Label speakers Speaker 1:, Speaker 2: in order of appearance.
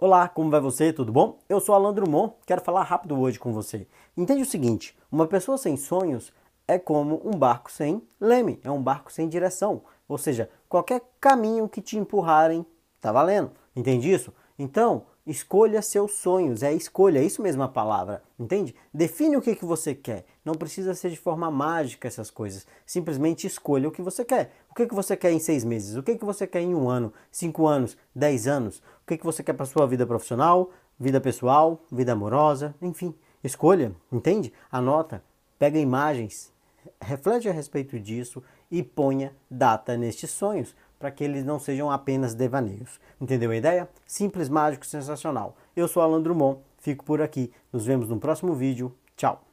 Speaker 1: Olá, como vai você? Tudo bom? Eu sou Alan Drummond, quero falar rápido hoje com você. Entende o seguinte: uma pessoa sem sonhos é como um barco sem leme, é um barco sem direção. Ou seja, qualquer caminho que te empurrarem tá valendo. Entende isso? Então, escolha seus sonhos, é escolha, é isso mesmo a palavra, entende? Define o que, que você quer. Não precisa ser de forma mágica essas coisas. Simplesmente escolha o que você quer. O que, que você quer em seis meses? O que, que você quer em um ano, cinco anos, dez anos? O que, que você quer para sua vida profissional, vida pessoal, vida amorosa, enfim. Escolha, entende? Anota, pega imagens, reflete a respeito disso e ponha data nestes sonhos para que eles não sejam apenas devaneios. Entendeu a ideia? Simples, mágico, sensacional. Eu sou Alan Drummond, fico por aqui. Nos vemos no próximo vídeo. Tchau!